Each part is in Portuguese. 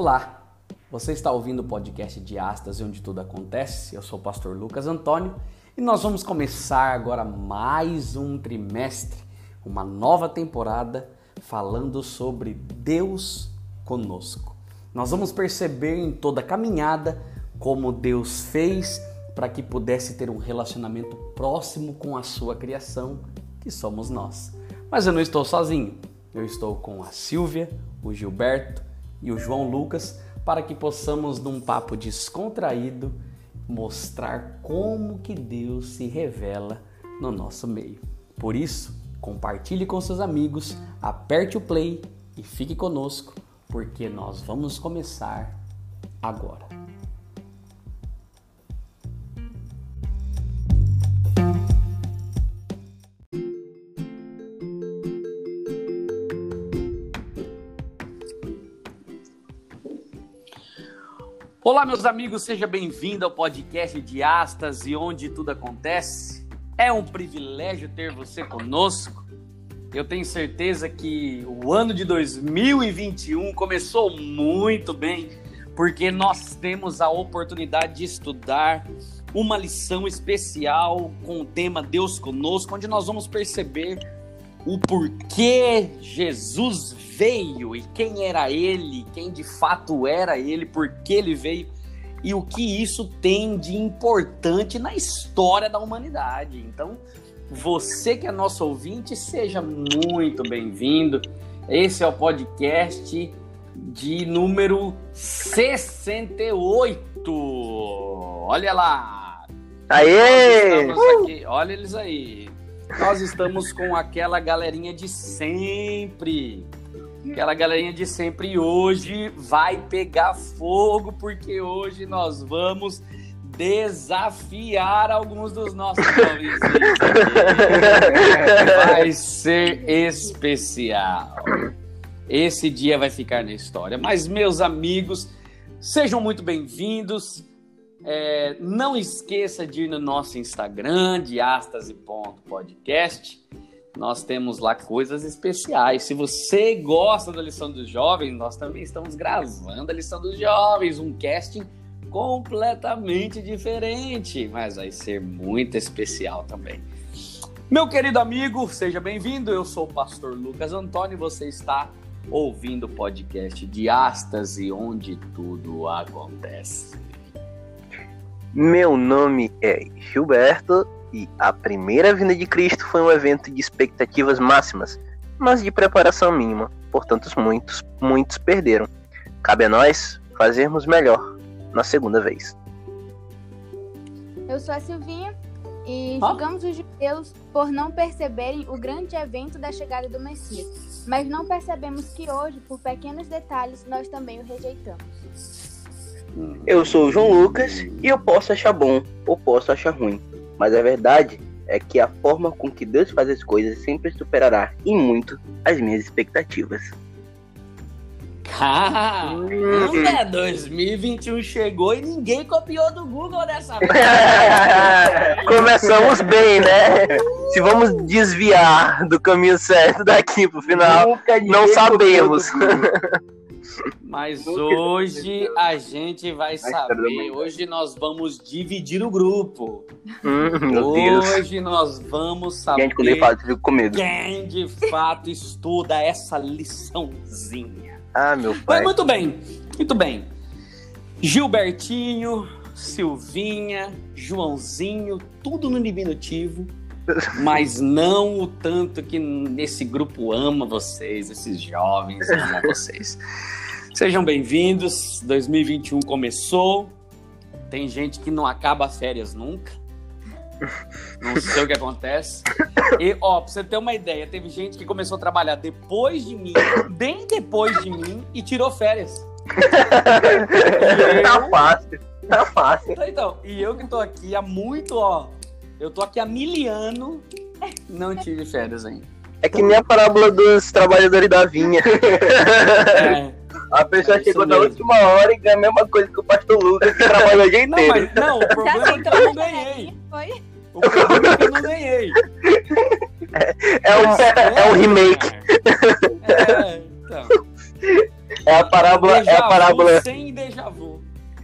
Olá, você está ouvindo o podcast de Astas, onde tudo acontece. Eu sou o pastor Lucas Antônio e nós vamos começar agora mais um trimestre, uma nova temporada falando sobre Deus conosco. Nós vamos perceber em toda a caminhada como Deus fez para que pudesse ter um relacionamento próximo com a sua criação, que somos nós. Mas eu não estou sozinho. Eu estou com a Silvia, o Gilberto e o João Lucas para que possamos, num papo descontraído, mostrar como que Deus se revela no nosso meio. Por isso, compartilhe com seus amigos, aperte o play e fique conosco, porque nós vamos começar agora. Olá, meus amigos, seja bem-vindo ao podcast de Astas e onde tudo acontece. É um privilégio ter você conosco. Eu tenho certeza que o ano de 2021 começou muito bem, porque nós temos a oportunidade de estudar uma lição especial com o tema Deus conosco, onde nós vamos perceber o porquê Jesus veio e quem era ele, quem de fato era ele, por que ele veio e o que isso tem de importante na história da humanidade. Então, você que é nosso ouvinte, seja muito bem-vindo. Esse é o podcast de número 68. Olha lá. Aê! Aqui, olha eles aí. Nós estamos com aquela galerinha de sempre Aquela galerinha de sempre. E hoje vai pegar fogo, porque hoje nós vamos desafiar alguns dos nossos jovens. vai ser especial. Esse dia vai ficar na história. Mas, meus amigos, sejam muito bem-vindos. É, não esqueça de ir no nosso Instagram, de Podcast nós temos lá coisas especiais. Se você gosta da lição dos jovens, nós também estamos gravando a lição dos jovens, um casting completamente diferente, mas vai ser muito especial também. Meu querido amigo, seja bem-vindo. Eu sou o pastor Lucas Antônio e você está ouvindo o podcast de Astas e onde tudo acontece. Meu nome é Gilberto e a primeira vinda de Cristo foi um evento de expectativas máximas, mas de preparação mínima, portanto muitos, muitos perderam. Cabe a nós fazermos melhor na segunda vez. Eu sou a Silvinha e julgamos os judeus por não perceberem o grande evento da chegada do Messias, mas não percebemos que hoje, por pequenos detalhes, nós também o rejeitamos. Eu sou o João Lucas e eu posso achar bom ou posso achar ruim, mas a verdade é que a forma com que Deus faz as coisas sempre superará em muito as minhas expectativas. Caramba, 2021 chegou e ninguém copiou do Google dessa vez. Começamos bem, né? Se vamos desviar do caminho certo daqui pro final, não sabemos. Mas hoje a gente vai saber. Hoje nós vamos dividir o grupo. Hum, hoje nós vamos saber quem de fato estuda essa liçãozinha. Ah, meu pai. Mas muito bem, muito bem. Gilbertinho, Silvinha, Joãozinho, tudo no diminutivo mas não o tanto que esse grupo ama vocês, esses jovens amam vocês. Sejam bem-vindos. 2021 começou. Tem gente que não acaba férias nunca. Não sei o que acontece. E, ó, pra você ter uma ideia, teve gente que começou a trabalhar depois de mim, bem depois de mim, e tirou férias. E tá fácil. Tá fácil. Então, então, e eu que tô aqui há muito, ó. Eu tô aqui há mil anos, não tive férias ainda. É que nem a parábola dos trabalhadores da vinha. É. A pessoa é chegou na última hora e ganha a mesma coisa que o pastor Lucas, que trabalhou o dia inteiro. Não, mas, não, o problema é que eu não ganhei. Foi? O problema é que eu não ganhei. É, é, um, é um remake. É, então. É a parábola. É a parábola. sem déjà vu.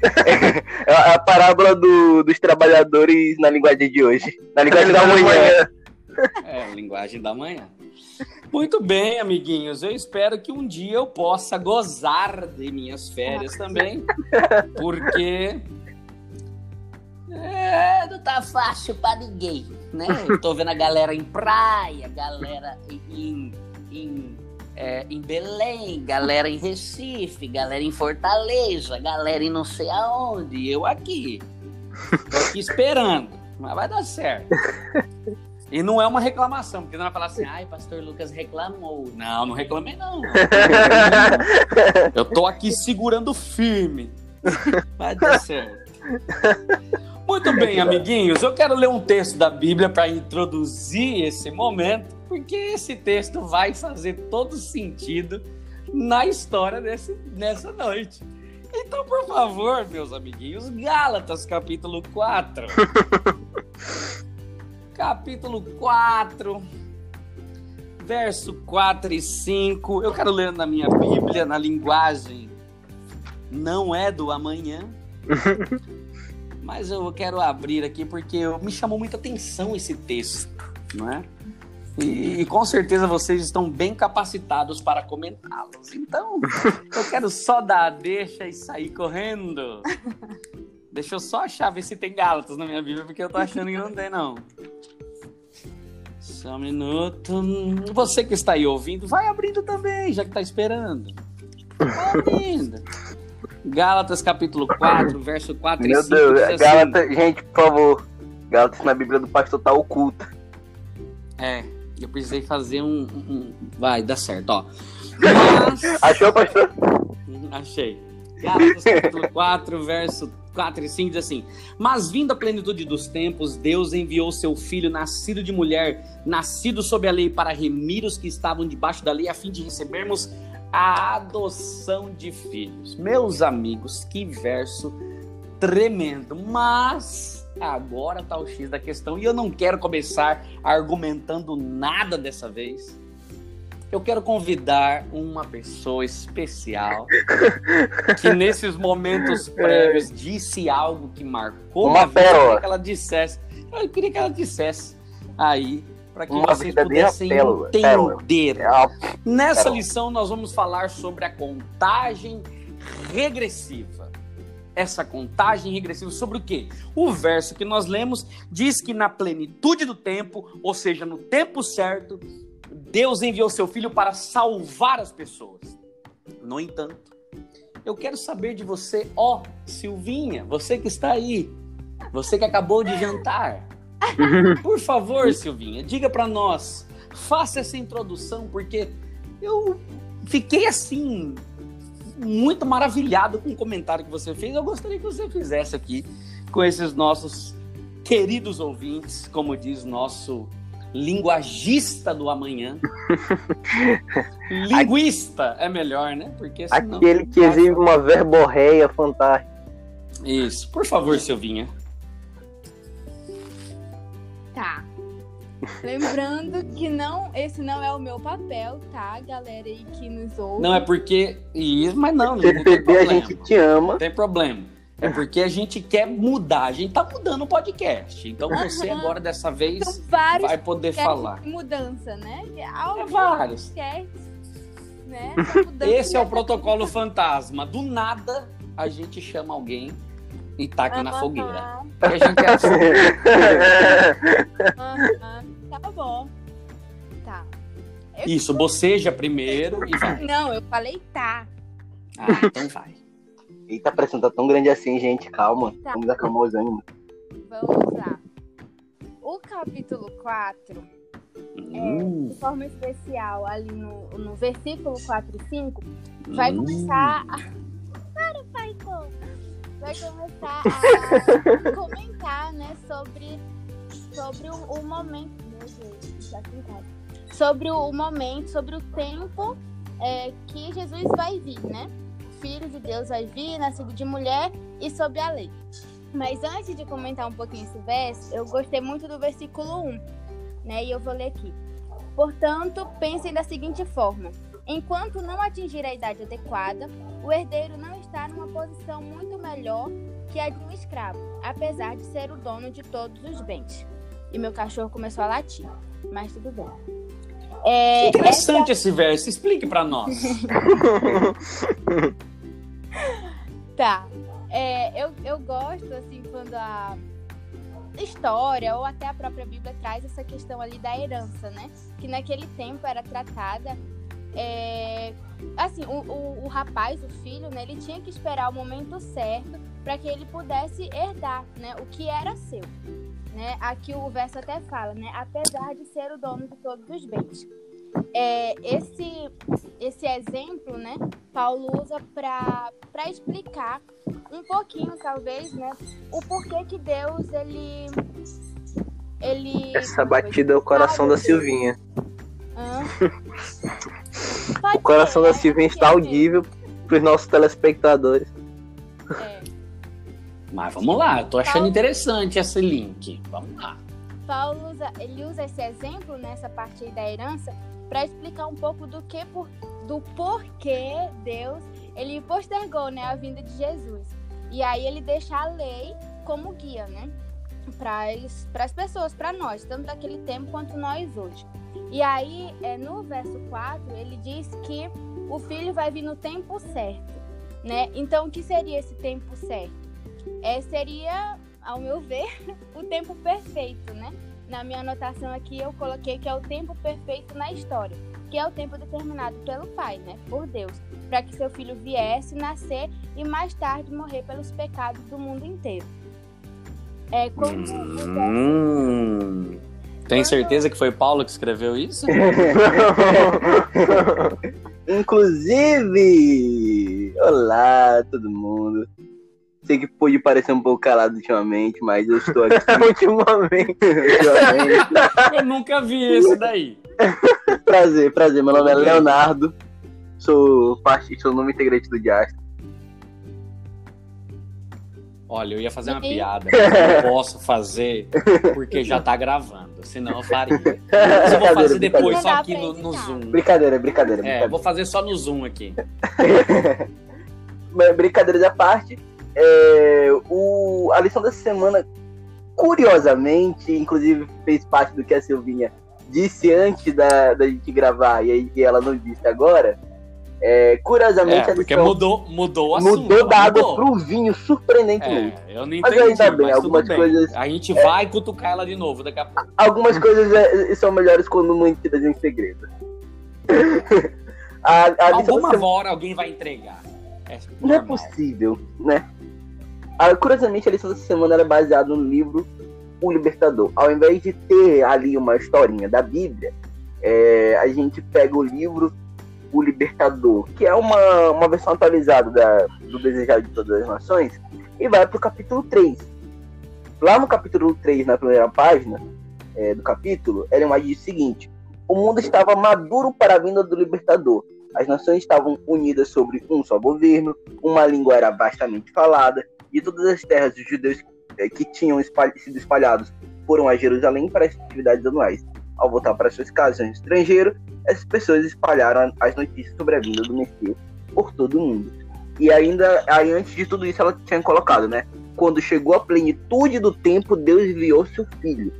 É a parábola do, dos trabalhadores na linguagem de hoje. Na linguagem da manhã. É, linguagem da manhã. Muito bem, amiguinhos. Eu espero que um dia eu possa gozar de minhas férias também, porque é, não tá fácil pra ninguém, né? Eu tô vendo a galera em praia, galera em, em, é, em Belém, galera em Recife, galera em Fortaleza, galera em não sei aonde, eu aqui. Tô aqui esperando, mas vai dar certo. E não é uma reclamação, porque não vai falar assim, ai, pastor Lucas reclamou. Não, não reclamei, não. Eu tô aqui segurando firme. Vai dar certo. Muito bem, amiguinhos. Eu quero ler um texto da Bíblia para introduzir esse momento, porque esse texto vai fazer todo sentido na história desse, nessa noite. Então, por favor, meus amiguinhos, Gálatas capítulo 4 capítulo 4, verso 4 e 5. Eu quero ler na minha Bíblia, na linguagem não é do amanhã. Mas eu quero abrir aqui porque me chamou muita atenção esse texto, não é? E, e com certeza vocês estão bem capacitados para comentá-los. Então, eu quero só dar a deixa e sair correndo. Deixa eu só achar, ver se tem Gálatas na minha Bíblia, porque eu tô achando que não tem, não. Só um minuto. Você que está aí ouvindo, vai abrindo também, já que está esperando. Vai abrindo. Gálatas capítulo 4, verso 4 Meu e 5. Deus, diz assim, Gálatas, gente, por favor. Gálatas na Bíblia do pastor tá oculta. É, eu precisei fazer um, um- um- Vai, dá certo, ó. Mas... Achou, pastor? Uhum, Achei. Gálatas capítulo 4, verso 4 e 5 diz assim: Mas vindo a plenitude dos tempos, Deus enviou seu filho, nascido de mulher, nascido sob a lei, para remir os que estavam debaixo da lei, a fim de recebermos a adoção de filhos. Meus amigos, que verso tremendo. Mas agora tá o X da questão e eu não quero começar argumentando nada dessa vez. Eu quero convidar uma pessoa especial que nesses momentos prévios disse algo que marcou Uma pérola. que ela dissesse. Eu queria que ela dissesse aí para que Uma vocês pudessem pérola, pérola. entender. É Nessa Pérola. lição nós vamos falar sobre a contagem regressiva. Essa contagem regressiva sobre o quê? O verso que nós lemos diz que na plenitude do tempo, ou seja, no tempo certo, Deus enviou seu filho para salvar as pessoas. No entanto, eu quero saber de você, ó Silvinha, você que está aí, você que acabou de jantar. Por favor, Silvinha, diga para nós, faça essa introdução, porque eu fiquei assim, muito maravilhado com o comentário que você fez. Eu gostaria que você fizesse aqui com esses nossos queridos ouvintes, como diz nosso linguagista do amanhã. Linguista é melhor, né? Porque senão... Aquele que exibe uma verborreia fantástica. Isso. Por favor, Silvinha. Lembrando que não, esse não é o meu papel, tá, galera aí que nos ouve. Não, é porque. Isso, mas não, não, tem CPB, a gente te ama. Não tem problema. É porque a gente quer mudar. A gente tá mudando o podcast. Então você agora, dessa vez, São vários vai poder falar. de mudança, né? É Alguns vários. podcasts, né? Mudança Esse é o protocolo fantasma. Do nada, a gente chama alguém e taca na Aham, fogueira. E a gente é assim. Tá bom. Tá. Eu- Isso, boceja primeiro e vai. Não, eu falei tá. Ah, então vai. Eita, a pressão tá tão grande assim, gente. Calma. Tá. Vamos acalmar os ânimos. Vamos lá. O capítulo 4 Hum, de forma especial, ali no, no versículo 4 e 5, vai hum. começar a. Para, Paicon! Vai começar a comentar, né, sobre, sobre o, o momento. Sobre o, o momento, sobre o tempo é, que Jesus vai vir, né? Filho de Deus vai vir, nascido de mulher e sobre a lei. Mas antes de comentar um pouquinho esse verso, eu gostei muito do versículo 1, né? E eu vou ler aqui. Portanto, pensem da seguinte forma: Enquanto não atingir a idade adequada, o herdeiro não está numa posição muito melhor que a de um escravo, apesar de ser o dono de todos os bens. E meu cachorro começou a latir, mas tudo bem. É, Interessante essa... esse verso, explique para nós. tá. É, eu, eu gosto, assim, quando a história ou até a própria Bíblia traz essa questão ali da herança, né? Que naquele tempo era tratada. É, assim, o, o, o, rapaz, o filho, né? Ele tinha que esperar o momento certo para que ele pudesse herdar, né? O que era seu. Né? Aqui o verso até fala, né? Apesar de ser o dono de todos os bens. É, esse, esse exemplo, né? Paulo usa para explicar um pouquinho, talvez, né? O porquê que Deus, ele. ele Essa batida é o coração da Silvinha. o coração ser, da Silvinha está audível para os nossos telespectadores. É. Mas vamos lá, eu tô achando Paulo... interessante esse link. Vamos lá. Paulo usa, ele usa esse exemplo nessa parte aí da herança para explicar um pouco do que por, do porquê Deus ele postergou né, a vinda de Jesus. E aí ele deixa a lei como guia, né? Para as pessoas, para nós, tanto daquele tempo quanto nós hoje. E aí, é, no verso 4, ele diz que o filho vai vir no tempo certo, né? Então, o que seria esse tempo certo? É, seria, ao meu ver, o tempo perfeito, né? Na minha anotação aqui, eu coloquei que é o tempo perfeito na história que é o tempo determinado pelo Pai, né, por Deus, para que seu filho viesse nascer e mais tarde morrer pelos pecados do mundo inteiro. É como hum, Tem certeza que foi Paulo que escreveu isso? Inclusive, olá todo mundo. Sei que pode parecer um pouco calado ultimamente, mas eu estou aqui ultimamente. ultimamente. Eu nunca vi isso daí. prazer, prazer. Meu nome é Leonardo. Sou parte, sou nome integrante do Diastro. Olha, eu ia fazer uma piada, mas não posso fazer porque já tá gravando. Senão eu faria. Mas eu vou fazer depois só aqui no, no, Zoom. Brincadeira, brincadeira. É, brincadeira. vou fazer só no Zoom aqui. brincadeira da parte. É, o, a lição dessa semana, curiosamente, inclusive fez parte do que a Silvinha disse antes da, da gente gravar e aí ela não disse agora, é, curiosamente é, porque mudou, mudou o assunto. Mudou da água mudou. pro vinho, surpreendentemente. É, eu não entendi, mas ainda bem, algumas bem. coisas. A gente é, vai cutucar ela de novo daqui a pouco. Algumas coisas é, são melhores quando mantidas em segredo. a, a Alguma hora alguém vai entregar. É não é possível, né? A, curiosamente, a lição dessa semana era baseada no livro o libertador. Ao invés de ter ali uma historinha da Bíblia, é, a gente pega o livro O Libertador, que é uma, uma versão atualizada da, do Desejado de Todas as Nações, e vai para o capítulo 3. Lá no capítulo 3, na primeira página é, do capítulo, Ellen diz o seguinte: O mundo estava maduro para a vinda do libertador. As nações estavam unidas sobre um só governo, uma língua era vastamente falada, e todas as terras dos judeus é, que tinham espalh sido espalhados foram a Jerusalém para as atividades anuais. Ao voltar para suas casas no estrangeiro, essas pessoas espalharam as notícias sobre a vinda do Messias por todo o mundo. E ainda, aí antes de tudo isso, ela tinha colocado, né? Quando chegou a plenitude do tempo, Deus enviou seu filho.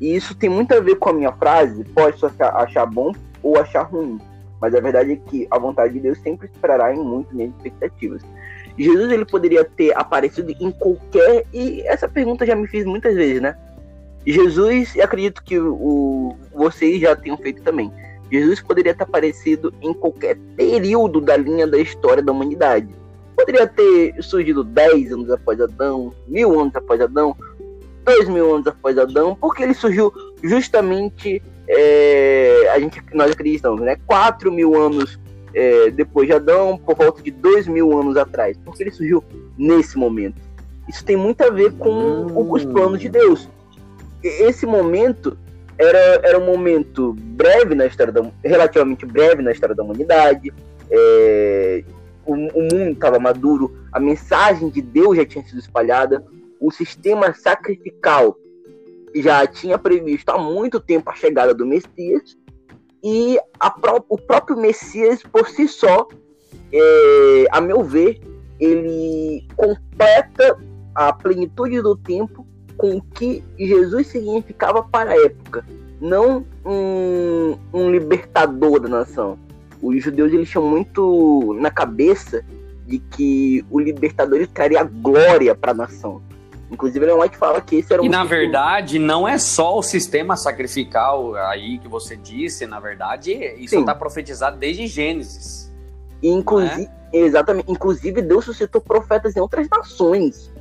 E isso tem muito a ver com a minha frase, pode achar, achar bom ou achar ruim. Mas a verdade é que a vontade de Deus sempre esperará em muito minhas expectativas. Jesus ele poderia ter aparecido em qualquer e essa pergunta já me fiz muitas vezes, né? Jesus, e acredito que o, vocês já tenham feito também. Jesus poderia ter aparecido em qualquer período da linha da história da humanidade. Poderia ter surgido 10 anos após Adão, mil anos após Adão, dois mil anos após Adão, porque ele surgiu justamente, é, a gente, nós acreditamos, né? 4 mil anos é, depois de Adão, por volta de dois mil anos atrás, porque ele surgiu nesse momento. Isso tem muito a ver com hum. os planos de Deus. Esse momento era, era um momento breve na história da, relativamente breve na história da humanidade. É, o, o mundo estava maduro, a mensagem de Deus já tinha sido espalhada, o sistema sacrificial já tinha previsto há muito tempo a chegada do Messias E pró o próprio Messias, por si só, é, a meu ver, ele completa a plenitude do tempo com o que Jesus significava para a época, não um, um libertador da nação. Os judeus eles tinham muito na cabeça de que o libertador traria glória para a nação. Inclusive, Ellen White fala que esse era um. E na verdade, não é só o sistema sacrificial aí que você disse, na verdade, isso está profetizado desde Gênesis. Inclusive, é? exatamente. Inclusive, Deus suscitou profetas em outras nações,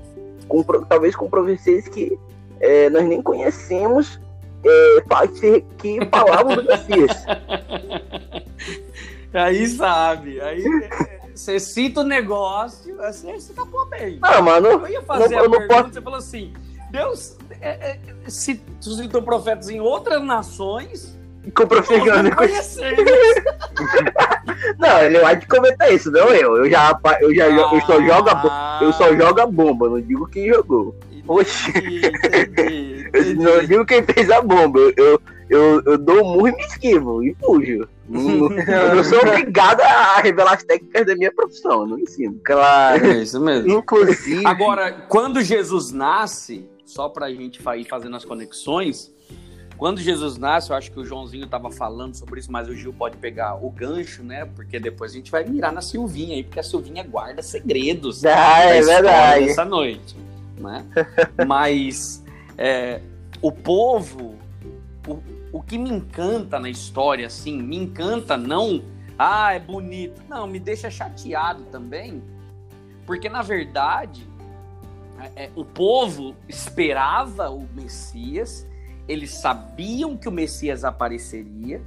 com, talvez com profecias que é, nós nem conhecemos, é, que falavam do Messias. aí sabe, aí você cita o negócio, você, você tapou bem. Ah, mano. Eu ia fazer não, a pergunta, posso... você falou assim: Deus é, é, citou profetas em outras nações. Com que não ele vai te comentar isso, não eu. Eu já, eu já ah, eu só jogo a, eu só jogo a bomba, não digo quem jogou. Oxi. Entendi, entendi. não digo quem fez a bomba. Eu, eu, eu dou um murro e me esquivo e fujo. eu sou obrigado a revelar as técnicas da minha profissão, não ensino. Claro. É isso mesmo. Inclusive. Agora, quando Jesus nasce, só pra gente ir fazendo as conexões, quando Jesus nasce, eu acho que o Joãozinho estava falando sobre isso, mas o Gil pode pegar o gancho, né? Porque depois a gente vai mirar na Silvinha aí, porque a Silvinha guarda segredos ah, é verdade. essa noite, né? mas é, o povo, o, o que me encanta na história, assim, me encanta não, ah, é bonito. Não, me deixa chateado também, porque na verdade é, é, o povo esperava o Messias, eles sabiam que o Messias apareceria.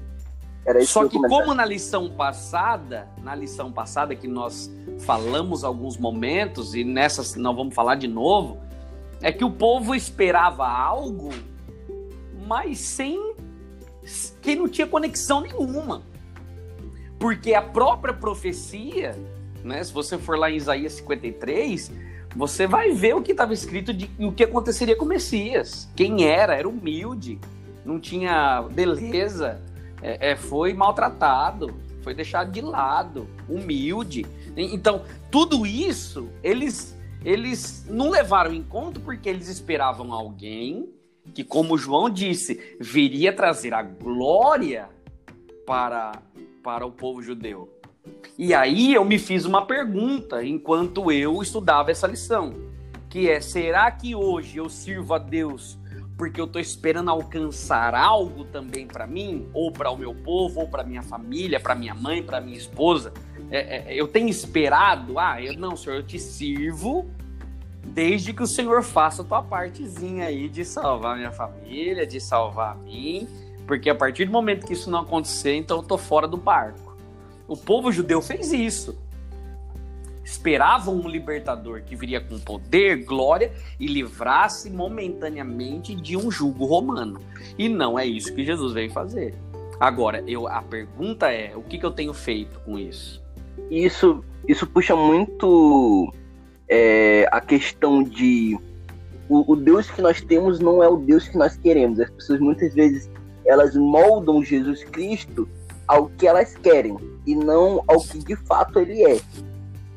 Só que, que como na lição passada, na lição passada que nós falamos alguns momentos e nessa não vamos falar de novo, é que o povo esperava algo, mas sem que não tinha conexão nenhuma. Porque a própria profecia, né, se você for lá em Isaías 53, você vai ver o que estava escrito de o que aconteceria com o Messias. Quem era, era humilde, não tinha beleza, é, é, foi maltratado, foi deixado de lado, humilde. Então, tudo isso, eles, eles não levaram em conta porque eles esperavam alguém que, como João disse, viria trazer a glória para, para o povo judeu. E aí eu me fiz uma pergunta enquanto eu estudava essa lição, que é: será que hoje eu sirvo a Deus porque eu estou esperando alcançar algo também para mim, ou para o meu povo, ou para minha família, para minha mãe, para minha esposa? É, é, eu tenho esperado, ah, eu não, Senhor, eu te sirvo desde que o Senhor faça a tua partezinha aí de salvar minha família, de salvar a mim, porque a partir do momento que isso não acontecer, então eu tô fora do barco. O povo judeu fez isso. Esperavam um libertador que viria com poder, glória e livrasse momentaneamente de um jugo romano. E não é isso que Jesus veio fazer. Agora, eu, a pergunta é: o que, que eu tenho feito com isso? Isso, isso puxa muito é, a questão de o, o, Deus que nós temos não é o Deus que nós queremos. As pessoas muitas vezes elas moldam Jesus Cristo ao que elas querem e não ao que de fato ele é.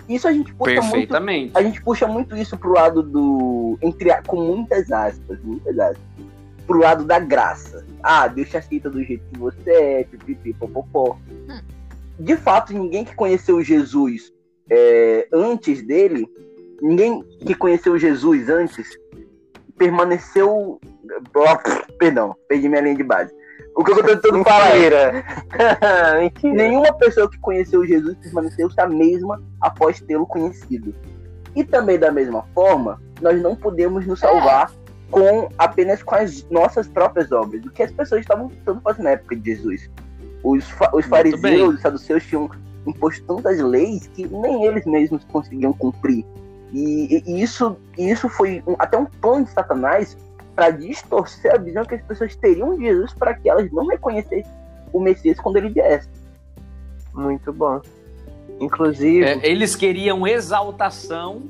Isso a gente puxa Perfeitamente. muito. A gente puxa muito isso pro lado do entre com muitas aspas, muitas aspas, pro lado da graça. Ah, Deus te aceita do jeito que você é, pipipi, popopó. Hum. De fato, ninguém que conheceu Jesus é, antes dele ninguém que conheceu Jesus antes permaneceu. Oh, perdão, perdi minha linha de base. O que eu tô tentando falar Nenhuma pessoa que conheceu Jesus permaneceu a mesma após tê-lo conhecido. E também da mesma forma, nós não podemos nos salvar é. com apenas com as nossas próprias obras. O que as pessoas estavam tentando fazer na época de Jesus. Os, os fariseus, os saduceus tinham imposto tantas leis que nem eles mesmos conseguiam cumprir. E, e isso, isso foi um, até um plano de Satanás para distorcer a visão que as pessoas teriam de Jesus para que elas não reconhecessem o Messias quando ele viesse. Muito bom. Inclusive. É, eles queriam exaltação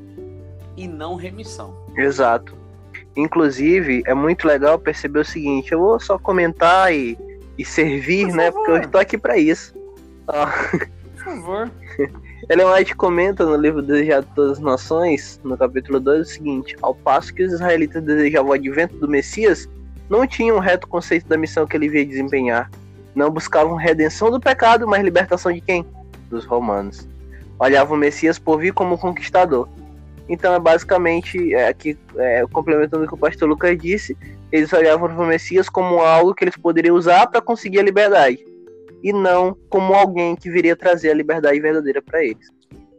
e não remissão. Exato. Inclusive, é muito legal perceber o seguinte: eu vou só comentar e e servir, Por né? favor. Porque eu estou aqui para isso. Ó, Por favor. Ellen White comenta no livro Desejado de Todas as Nações, no capítulo 2, o seguinte: Ao passo que os israelitas desejavam o advento do Messias, não tinham um reto conceito da missão que ele veio desempenhar. Não buscavam redenção do pecado, mas libertação de quem? Dos romanos. Olhavam o Messias por vir como conquistador. Então é basicamente, é, aqui, é, complementando o que o pastor Lucas disse, eles olhavam o Messias como algo que eles poderiam usar para conseguir a liberdade e não como alguém que viria trazer a liberdade verdadeira para eles.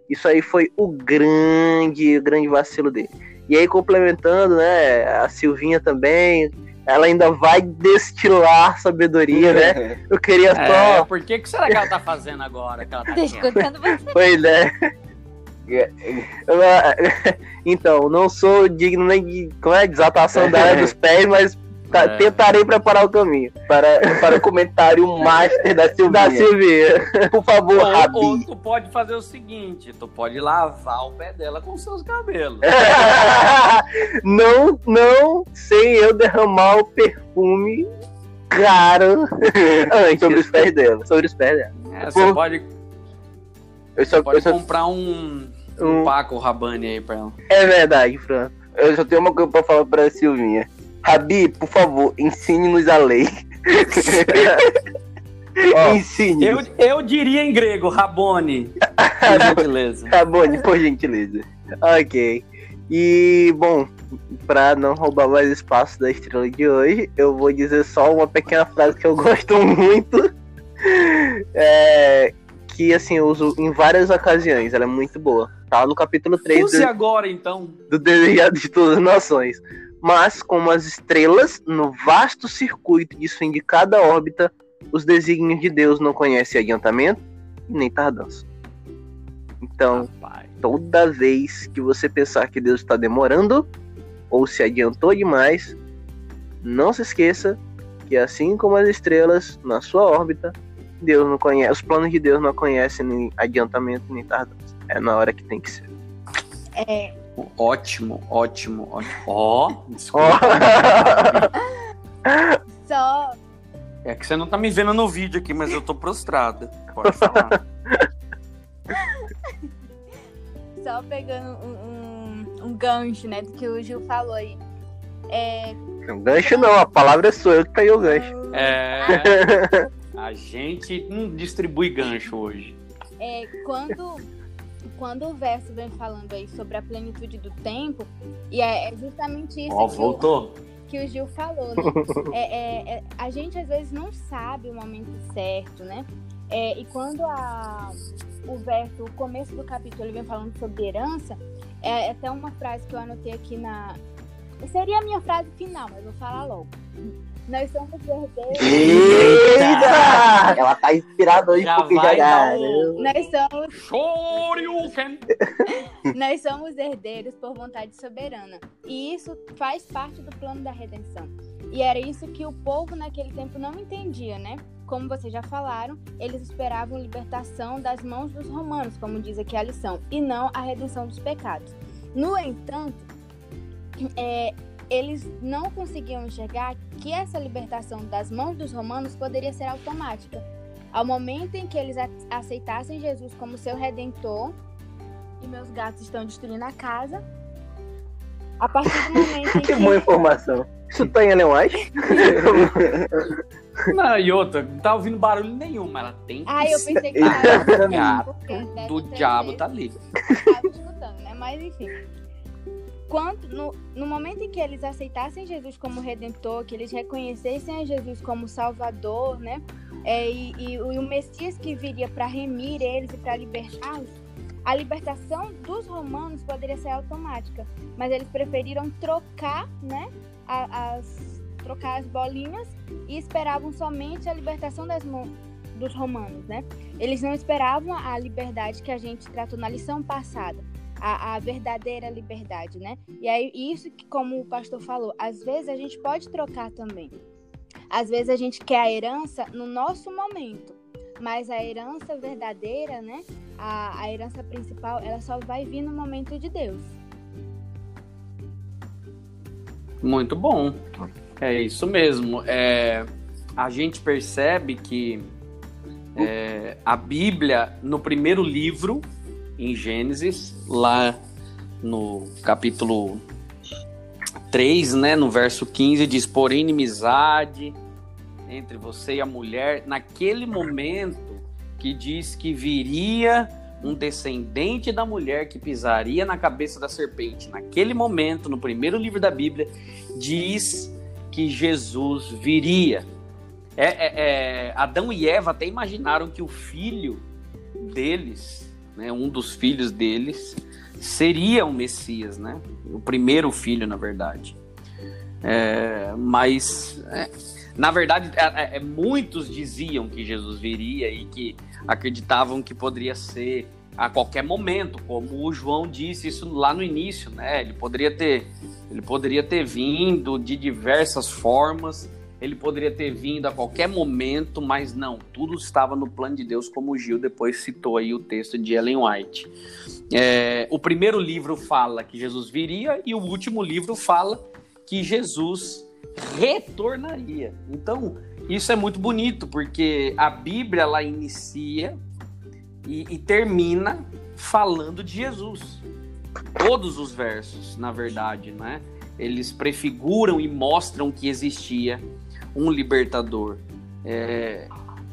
Isso aí foi o grande, o grande vacilo dele. E aí complementando, né, a Silvinha também, ela ainda vai destilar sabedoria, né? Eu queria É, só, por que, que será que ela tá fazendo agora? Que ela tá escutando você. pois é. Então, não sou digno nem de como é, desatar a sandália dos pés, mas tá- É. tentarei preparar o caminho. Para, para o comentário master da Silvinha. Da Silvia. Por favor, Ou, ou Rabi. tu pode fazer o seguinte, tu pode lavar o pé dela com seus cabelos. não, não, sem eu derramar o perfume caro antes. Sobre os pés dela. Sobre os pés dela. É, você pode, Eu só, pode eu, só, comprar um, um Um- Paco Rabanne aí pra ela. É verdade, Fran. eu só tenho uma coisa pra falar pra Silvinha. Rabi, por favor, ensine-nos a lei. Ó, Ensine. Eu, eu diria em grego, Rabone. Por gentileza. Bom, por gentileza. Ok. E, bom, pra não roubar mais espaço da estrela de hoje, eu vou dizer só uma pequena frase que eu gosto muito. É, que, assim, eu uso em várias ocasiões. Ela é muito boa. Tá no capítulo 3 Use do, agora, então. do Desejado de Todas as Nações. Mas, como as estrelas, no vasto circuito de sua indicada órbita, os desígnios de Deus não conhecem adiantamento e nem tardança. Então, Rapaz. toda vez que você pensar que Deus está demorando ou se adiantou demais, não se esqueça que assim como as estrelas na sua órbita, Deus não conhece, os planos de Deus não conhecem nem adiantamento nem tardança. É na hora que tem que ser. É, Ótimo, ótimo, ótimo. Ó, Ó. desculpa. só É que você não tá me vendo no vídeo aqui, mas eu tô prostrada. Pode falar. só pegando um, um, um gancho, né, do que o Gil falou aí. É, Não, gancho não, a palavra é sua, eu que peguei o gancho. É. A gente não distribui gancho hoje. é, quando, quando o verso vem falando aí sobre a plenitude do tempo, e é, é justamente isso Ó, que, o, voltou. que o Gil falou, né? É, é, é, a gente às vezes não sabe o momento certo, né? É, e quando a, o verso, o começo do capítulo, ele vem falando sobre herança, é até uma frase que eu anotei aqui na. Seria a minha frase final, mas vou falar logo. Nós somos herdeiros. Eita! Ela tá inspirada hoje Já porque já um- Nós somos Shoryuken! Nós somos herdeiros por vontade soberana. E isso faz parte do plano da redenção. E era isso que o povo naquele tempo não entendia, né? Como vocês já falaram, eles esperavam libertação das mãos dos romanos, como diz aqui a lição, e não a redenção dos pecados. No entanto, é, eles não conseguiam enxergar que essa libertação das mãos dos romanos poderia ser automática. Ao momento em que eles aceitassem Jesus como seu redentor, e meus gatos estão destruindo a casa. A partir do momento em Que boa informação. Isso tá em Ellen White? Não, e outra, não tá ouvindo barulho nenhum, mas ela tem que Ah, eu pensei que era. gato porque deve do ter diabo sido- tá ali. estava escutando, né? Mas enfim. Quando, no, no momento em que eles aceitassem Jesus como redentor, que eles reconhecessem a Jesus como salvador, né? É, e, e e o Messias que viria para remir eles e para libertá-los, a libertação dos romanos poderia ser automática. Mas eles preferiram trocar, né? a- as, trocar as bolinhas e esperavam somente a libertação das mãos dos romanos, né? Eles não esperavam a liberdade que a gente tratou na lição passada, a, a verdadeira liberdade, né? E aí, isso que, como o pastor falou, às vezes a gente pode trocar também. Às vezes a gente quer a herança no nosso momento, mas a herança verdadeira, né? A, a herança principal, ela só vai vir no momento de Deus. Muito bom. É isso mesmo. É, a gente percebe que é, a Bíblia, no primeiro livro, em Gênesis, lá no capítulo 3, né, no verso 15, diz: Porém, inimizade entre você e a mulher, naquele momento que diz que viria um descendente da mulher que pisaria na cabeça da serpente. Naquele momento, no primeiro livro da Bíblia, diz que Jesus viria. É, é, é, Adão e Eva até imaginaram que o filho deles, né, um dos filhos deles, seria o Messias, né? O primeiro filho, na verdade. É, mas, é, na verdade, é, muitos diziam que Jesus viria e que acreditavam que poderia ser a qualquer momento, como o João disse isso lá no início, né? Ele poderia ter, ele poderia ter vindo de diversas formas, ele poderia ter vindo a qualquer momento, mas não, tudo estava no plano de Deus, como o Gil depois citou aí o texto de Ellen White. É, o primeiro livro fala que Jesus viria e o último livro fala que Jesus retornaria. Então, isso é muito bonito, porque a Bíblia ela inicia e, e termina falando de Jesus. Todos os versos, na verdade, né? Eles prefiguram e mostram que existia um libertador. É,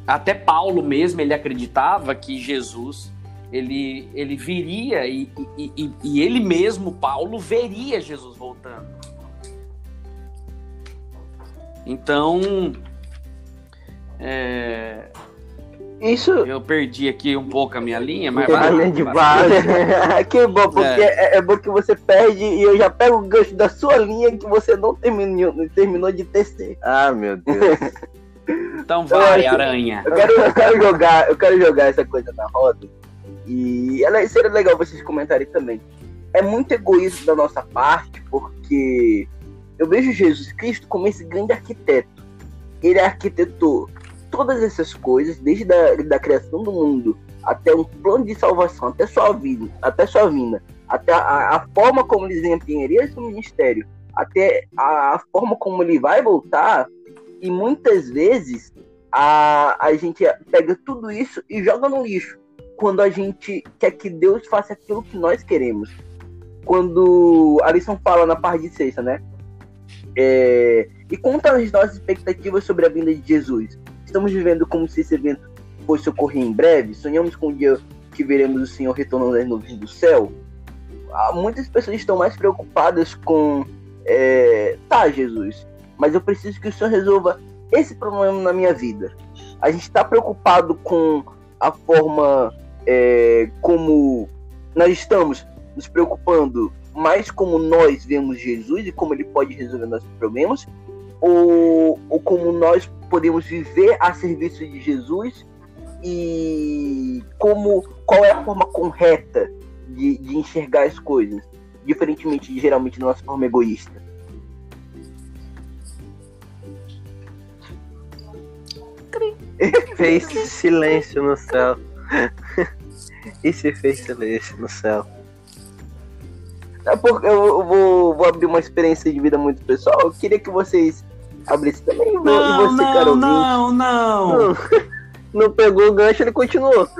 até Paulo mesmo ele acreditava que Jesus ele, ele viria e, e, e, e ele mesmo, Paulo, veria Jesus voltando. Então, é, isso. Eu perdi aqui um pouco a minha linha, mas. A linha de base. que bom, porque é. é. É, bom que você perde e eu já pego o gancho da sua linha que você não terminou, terminou de tecer. Ah, meu Deus. então vai, aranha. Eu quero, eu quero, jogar, eu quero jogar essa coisa na roda. E ela, seria legal vocês comentarem também. É muito egoísmo da nossa parte, porque eu vejo Jesus Cristo como esse grande arquiteto. Ele arquitetou todas essas coisas, desde a da criação do mundo até um plano de salvação, até sua vida, até sua vinda, até a, a forma como ele desempenharia seu ministério, até a, a, forma como ele vai voltar, e muitas vezes a, a gente pega tudo isso e joga no lixo, quando a gente quer que Deus faça aquilo que nós queremos. Quando a lição fala na parte de sexta, né? É, e conta as nossas expectativas sobre a vinda de Jesus. Estamos vivendo como se esse evento fosse ocorrer em breve. Sonhamos com o dia que veremos o Senhor retornando das nuvens do céu. Há ah, muitas pessoas estão mais preocupadas com. É, tá, Jesus, mas eu preciso que o Senhor resolva esse problema na minha vida. A gente está preocupado com a forma é, como nós estamos nos preocupando mais como nós vemos Jesus e como ele pode resolver nossos problemas, ou, ou como nós podemos viver a serviço de Jesus e como qual é a forma correta de, de enxergar as coisas, diferentemente de geralmente da nossa forma egoísta. fez silêncio no céu. e se fez silêncio no céu. É porque eu vou, vou abrir uma experiência de vida muito pessoal. Eu queria que vocês abrissem também. Não, e você, não, não, não, não. Não pegou o gancho, ele continuou.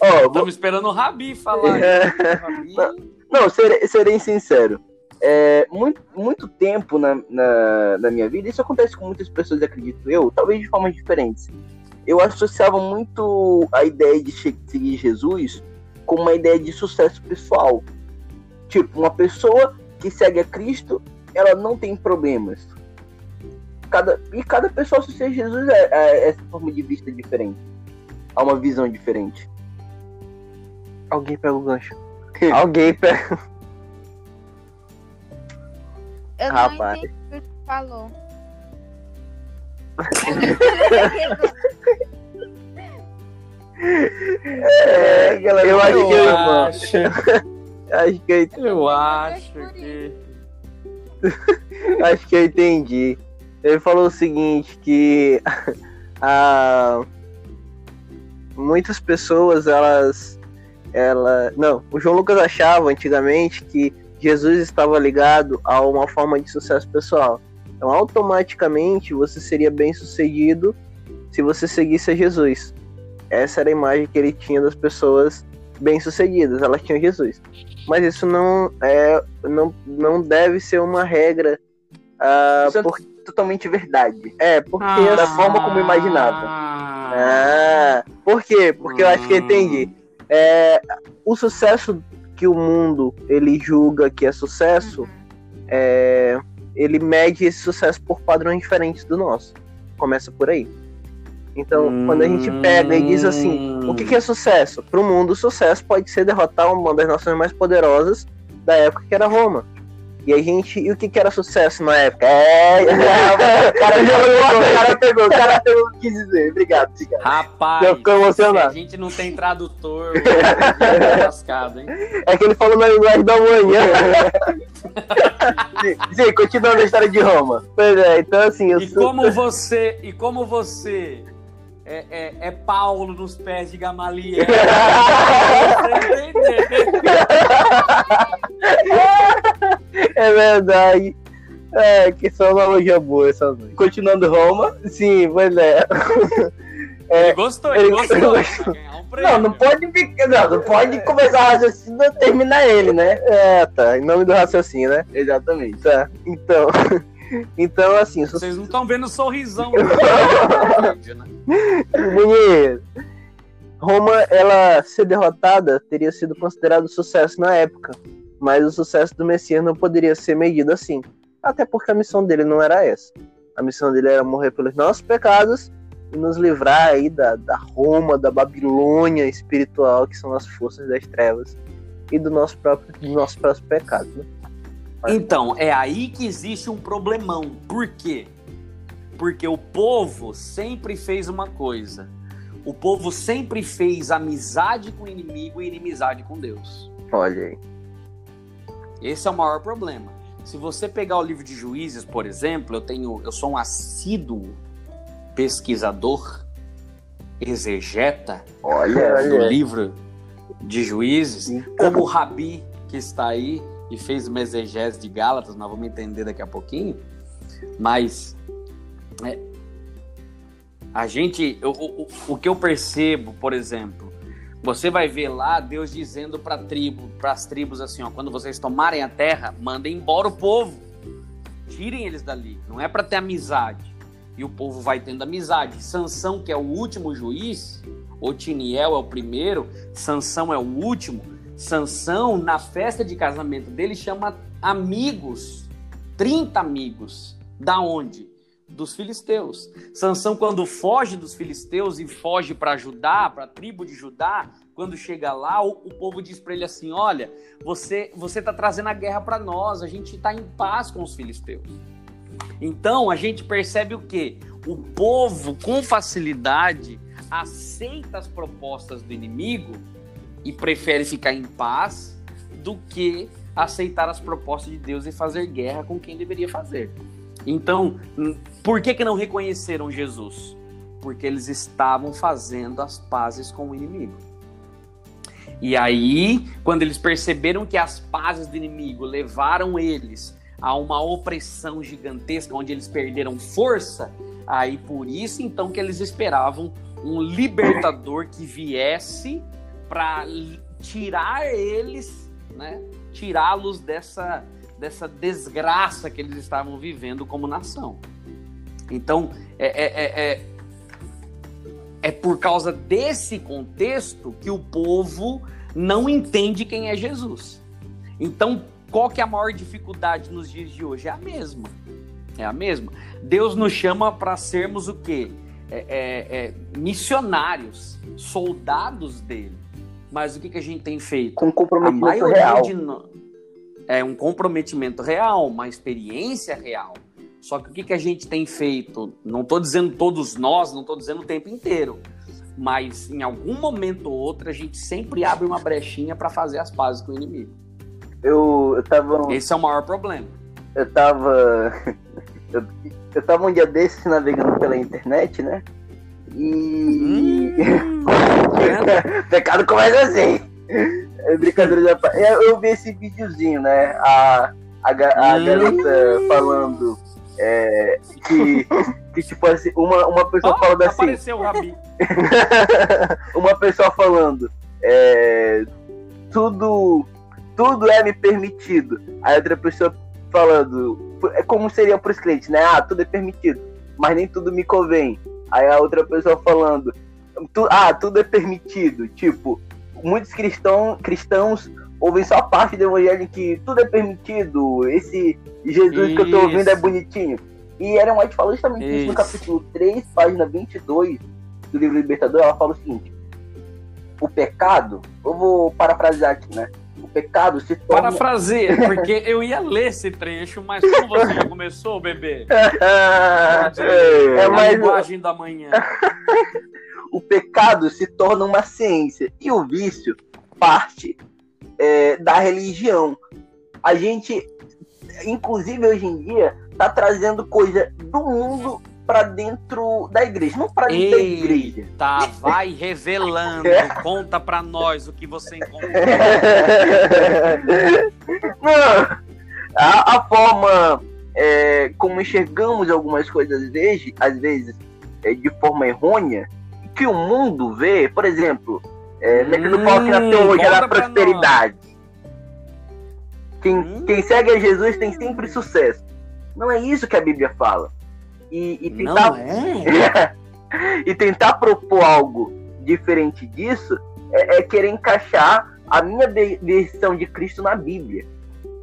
Ó, Estamos vou... esperando o Rabi falar. É... Rabi... Não, serei, serei sincero. É, muito, muito tempo na, na, na, minha vida, isso acontece com muitas pessoas, acredito eu, talvez de formas diferentes. Eu associava muito a ideia de seguir Jesus com uma ideia de sucesso pessoal. Tipo, uma pessoa que segue a Cristo, ela não tem problemas. Cada, e cada pessoa associar Jesus é, é essa forma de vista diferente. Há uma visão diferente. Alguém pega o gancho. Alguém pega. Eu Rapaz. não entendi o que falou. É, galera, eu acho que eu acho. Acho que eu, eu acho que acho que eu entendi. Ele falou o seguinte que a muitas pessoas elas ela não, o João Lucas achava antigamente que Jesus estava ligado a uma forma de sucesso pessoal. Então, automaticamente, você seria bem sucedido se você seguisse a Jesus. Essa era a imagem que ele tinha das pessoas bem-sucedidas, elas tinham Jesus. Mas isso não é não, não deve ser uma regra uh, Isso é por- totalmente verdade. é, porque Ah. Da forma como imaginava. Ah, por quê? Porque eu acho que entendi. É, o sucesso que o mundo ele julga que é sucesso, é, ele mede esse sucesso por padrões diferentes do nosso. Começa por aí. Então, quando a gente pega e diz assim, o que, que é sucesso? Para o mundo, o sucesso pode ser derrotar uma das nações mais poderosas da época, que era Roma. E a gente. E o que, que era sucesso na época? É. o cara já pegou, o cara pegou, o cara pegou o que quis dizer. Obrigado, obrigado. Rapaz, Eu fico emocionado. se a gente não tem tradutor, é lascado, hein? É que ele falou na linguagem da manhã. Sim, continuando a história de Roma. pois é, então assim, eu E sou- como você, e como você é, é, é Paulo nos pés de Gamaliel. É verdade. É, que só uma analogia boa essa noite. Continuando Roma. Sim, pois é. Ele gostou, ele ele gostou. gostou. Um. Não, não pode ficar. Não, não pode começar o raciocínio e terminar ele, né? É, tá. Em nome do raciocínio, né? Exatamente. Tá. Então. Então, assim, Vocês não estão vendo o sorrisão. do vídeo, né? bonito. Roma, ela ser derrotada teria sido considerado sucesso na época, mas o sucesso do Messias não poderia ser medido assim, até porque a missão dele não era essa. A missão dele era morrer pelos nossos pecados e nos livrar aí da, da Roma, da Babilônia espiritual, que são as forças das trevas, e do nosso próprio, do nosso próprio pecado. Né? Então, é aí que existe um problemão. Por quê? Porque o povo sempre fez uma coisa. O povo sempre fez amizade com o inimigo e inimizade com Deus. Olha aí. Esse é o maior problema. Se você pegar o livro de Juízes, por exemplo, eu tenho, eu sou um assíduo pesquisador, exegeta Olha, do olha. livro de Juízes, como o Rabi que está aí e fez uma exegese de Gálatas, nós vamos entender daqui a pouquinho. Mas é, a gente, o, o, o que eu percebo, por exemplo, você vai ver lá Deus dizendo para tribo, para as tribos assim, ó, quando vocês tomarem a terra, mandem embora o povo, tirem eles dali. Não é para ter amizade. E o povo vai tendo amizade. Sansão, que é o último juiz, Otiniel é o primeiro, Sansão é o último. Sansão, na festa de casamento dele, chama amigos, 30 amigos. Da onde? Dos filisteus. Sansão, quando foge dos filisteus e foge para Judá, para a tribo de Judá, quando chega lá, o, o povo diz para ele assim: Olha, você você está trazendo a guerra para nós, a gente está em paz com os filisteus. Então a gente percebe o que? O povo, com facilidade, aceita as propostas do inimigo e prefere ficar em paz do que aceitar as propostas de Deus e fazer guerra com quem deveria fazer. Então, por que, que não reconheceram Jesus? Porque eles estavam fazendo as pazes com o inimigo. E aí, quando eles perceberam que as pazes do inimigo levaram eles a uma opressão gigantesca, onde eles perderam força, aí por isso então que eles esperavam um libertador que viesse para tirar eles, né? Tirá-los dessa dessa desgraça que eles estavam vivendo como nação. Então, é, é, é, é por causa desse contexto que o povo não entende quem é Jesus. Então, qual que é a maior dificuldade nos dias de hoje? É a mesma. É a mesma. Deus nos chama para sermos o quê? É, é, é, missionários, soldados dele. Mas o que, que a gente tem feito? Com A comprometimento maioria real. de é um comprometimento real, uma experiência real. Só que o que, que a gente tem feito? Não estou dizendo todos nós, não estou dizendo o tempo inteiro. Mas em algum momento ou outro, a gente sempre abre uma brechinha para fazer as pazes com o inimigo. Eu, eu tava. Esse é o maior problema. Eu tava. Eu, eu tava um dia desses navegando pela internet, né? E. Hum, vendo? Pecado começa assim. É brincadeira da parte. Eu, eu vi esse videozinho, né? A, a, a Hum. garota falando É, que, que, tipo assim, uma, uma pessoa Ó, falando assim. apareceu o Rabi. uma pessoa falando. É, tudo, tudo é me permitido. Aí outra pessoa falando. É como seria para os crentes, né? Ah, tudo é permitido, mas nem tudo me convém. Aí a outra pessoa falando. Tu- ah, tudo é permitido. Tipo, muitos cristão, cristãos ouvem só a parte do evangelho que tudo é permitido. Esse Jesus que eu tô ouvindo é Isso. bonitinho. E Ellen White fala justamente isso. no Isso. capítulo 3, página 22 do livro Libertador. Ela fala o seguinte: o pecado, eu vou parafrasear aqui, né? O pecado se torna. Parafraseia, porque eu ia ler esse trecho, mas como você já começou, bebê? é, a mas linguagem da manhã. o pecado se torna uma ciência e o vício parte é, da religião. A gente, inclusive hoje em dia, tá trazendo coisa do mundo para dentro da igreja, não para dentro da igreja. Eita, vai revelando. Conta pra nós o que você encontrou. Não, a, a forma é, como enxergamos algumas coisas, às vezes, às vezes é, de forma errônea, que o mundo vê, por exemplo, é, metendo Hum, pau aqui na teologia conta da pra prosperidade. Quem, Hum. quem segue a Jesus tem sempre sucesso. Não é isso que a Bíblia fala. E, e tentar é? e tentar propor algo diferente disso é, é querer encaixar a minha ve- versão de Cristo na Bíblia.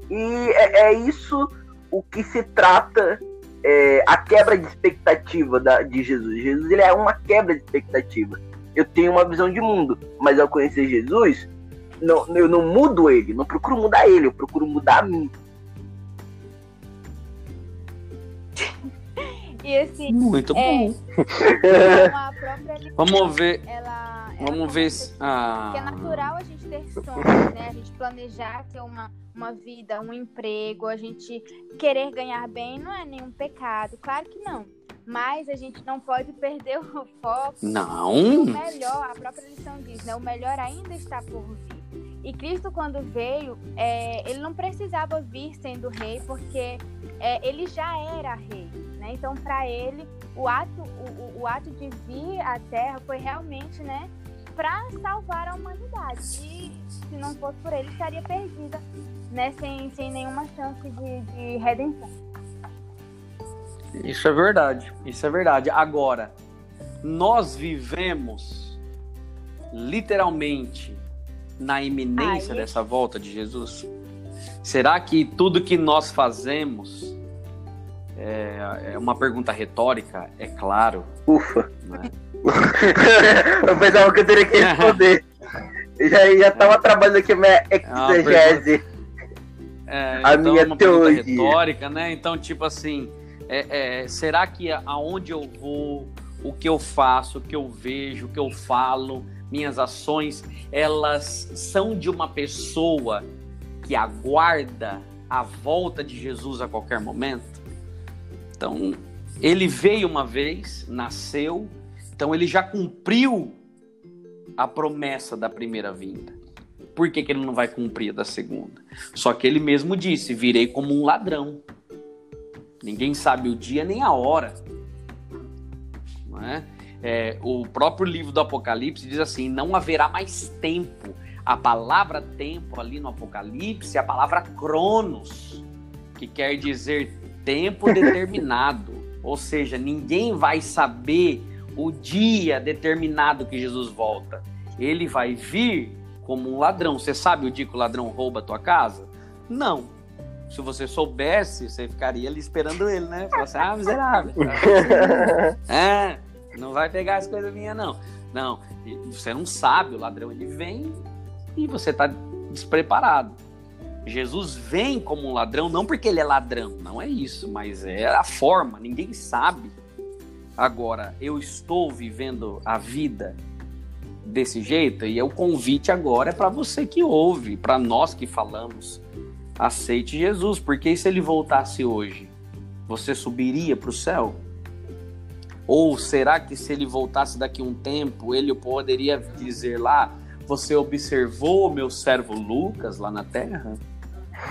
E é, é isso o que se trata é, a quebra de expectativa da- de Jesus. Jesus ele é uma quebra de expectativa. Eu tenho uma visão de mundo, mas ao conhecer Jesus, não, eu não mudo ele, não procuro mudar ele, eu procuro mudar a mim. E assim, Muito É. bom. como a própria lição, Vamos ver. ela Vamos ver se. Ah, que é natural a gente ter sonhos, né? A gente planejar ter uma, uma vida, um emprego, a gente querer ganhar bem não é nenhum pecado, claro que não. Mas a gente não pode perder o foco. O Não. melhor, a própria lição diz, né? O melhor ainda está por vir. E Cristo, quando veio, é, ele não precisava vir sendo rei, porque é, ele já era rei. Né? Então, para ele, o ato, o- o ato de vir à Terra foi realmente né, para salvar a humanidade. E se não fosse por ele, estaria perdida, né? sem, sem nenhuma chance de, de redenção. Isso é verdade. Isso é verdade. Agora, nós vivemos literalmente na iminência Aí. dessa volta de Jesus? Será que tudo que nós fazemos é, é uma pergunta retórica? É claro. Ufa. né? Eu pensava que eu teria que responder. Já, já tava trabalhando aqui a minha uma exegese. É, A então minha é uma teoria. retórica, né? Então, tipo assim, é, é, será que aonde eu vou, o que eu faço, o que eu vejo, o que eu falo, minhas ações, elas são de uma pessoa que aguarda a volta de Jesus a qualquer momento? Então, ele veio uma vez, nasceu, então ele já cumpriu a promessa da primeira vinda. Por que, que ele não vai cumprir a da segunda? Só que ele mesmo disse: virei como um ladrão. Ninguém sabe o dia nem a hora. Não é? É, o próprio livro do Apocalipse diz assim: não haverá mais tempo. A palavra tempo ali no Apocalipse é a palavra cronos, que quer dizer tempo determinado. Ou seja, ninguém vai saber o dia determinado que Jesus volta. Ele vai vir como um ladrão. Você sabe o dia que o ladrão rouba a tua casa? Não. Se você soubesse, você ficaria ali esperando ele, né? Falar assim, ah, miserável. É, não vai pegar as coisas minhas, não. Não, você não sabe, o ladrão ele vem e você tá despreparado. Jesus vem como um ladrão, não porque ele é ladrão, não é isso, mas é a forma, ninguém sabe. Agora, eu estou vivendo a vida desse jeito e o convite agora é para você que ouve, para nós que falamos. Aceite Jesus, porque se ele voltasse hoje, você subiria para o céu? Ou será que se ele voltasse daqui a um tempo, ele poderia dizer lá: Você observou o meu servo Lucas lá na terra?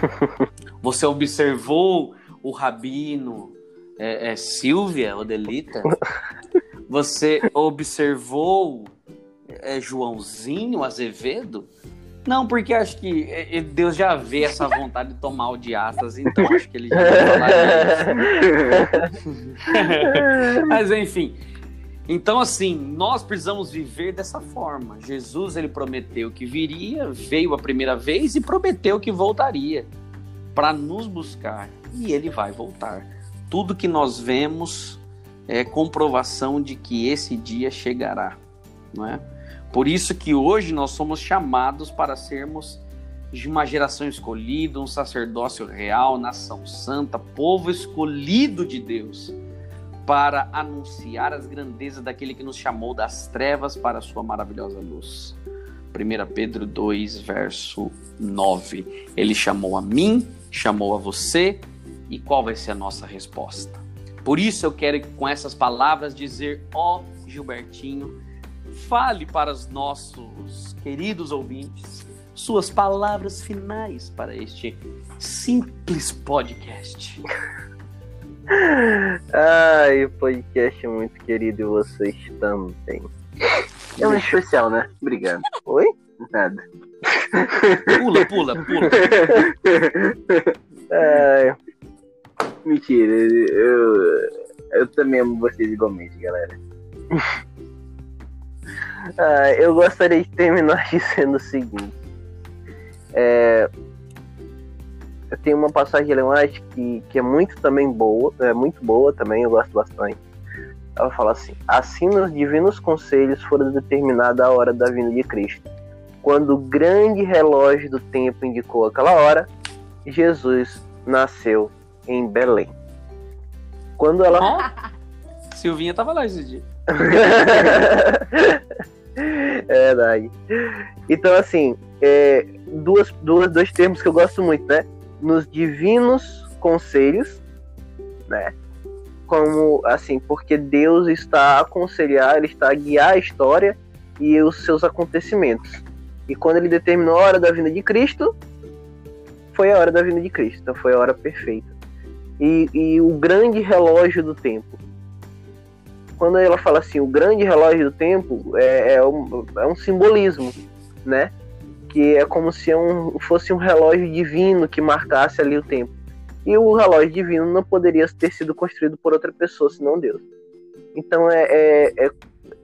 Você observou o rabino é, é, Silvia, Odelita, você observou é, Joãozinho Azevedo? Não, porque acho que é, é, Deus já vê essa vontade de tomar o diastas, então acho que ele já vai. Mas enfim. Então, assim, nós precisamos viver dessa forma. Jesus, ele prometeu que viria, veio a primeira vez e prometeu que voltaria para nos buscar. E ele vai voltar. Tudo que nós vemos é comprovação de que esse dia chegará, não é? Por isso que hoje nós somos chamados para sermos de uma geração escolhida, um sacerdócio real, nação santa, povo escolhido de Deus, para anunciar as grandezas daquele que nos chamou das trevas para a sua maravilhosa luz. 1 Pedro 2, verso 9. Ele chamou a mim, chamou a você, e qual vai ser a nossa resposta? Por isso eu quero com essas palavras dizer, ó oh, Gilbertinho, fale para os nossos queridos ouvintes suas palavras finais para este simples podcast. Ai, podcast muito querido e vocês também. É um especial, né? Obrigado. Oi? Nada. Pula, pula, pula. Ai. Mentira, eu, eu também amo vocês igualmente, galera. Ah, eu gostaria de terminar dizendo o seguinte. É, eu tenho uma passagem acho que, que é muito também boa, é muito boa também, eu gosto bastante. Ela fala assim: Assim nos divinos conselhos fora determinada a hora da vinda de Cristo. Quando o grande relógio do tempo indicou aquela hora, Jesus nasceu em Belém. Quando ela. Silvinha tava lá esse dia. é verdade. Então, assim, é, duas, duas, dois termos que eu gosto muito, né? Nos divinos conselhos, né? Como, assim, porque Deus está a aconselhar, Ele está a guiar a história e os seus acontecimentos. E quando Ele determinou a hora da vinda de Cristo, foi a hora da vinda de Cristo. Então, foi a hora perfeita. E, e o grande relógio do tempo quando ela fala assim, o grande relógio do tempo é, é, um, é um simbolismo, né? Que é como se um, fosse um relógio divino que marcasse ali o tempo. E o relógio divino não poderia ter sido construído por outra pessoa, senão Deus. Então é, é, é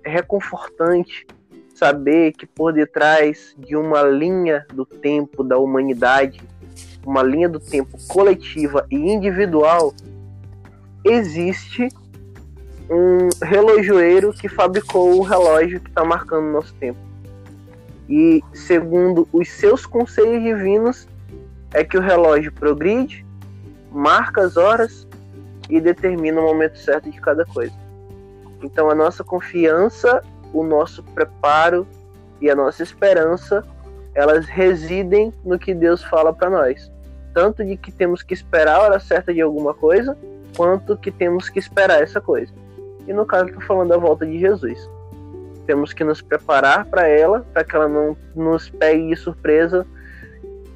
reconfortante saber que por detrás de uma linha do tempo da humanidade, uma linha do tempo coletiva e individual, existe um relojoeiro que fabricou o relógio que está marcando o nosso tempo. E segundo os seus conselhos divinos, é que o relógio progride, marca as horas e determina o momento certo de cada coisa. Então a nossa confiança, o nosso preparo e a nossa esperança, elas residem no que Deus fala para nós. Tanto de que temos que esperar a hora certa de alguma coisa, quanto que temos que esperar essa coisa. E no caso, estou falando da volta de Jesus. Temos que nos preparar para ela, para que ela não nos pegue de surpresa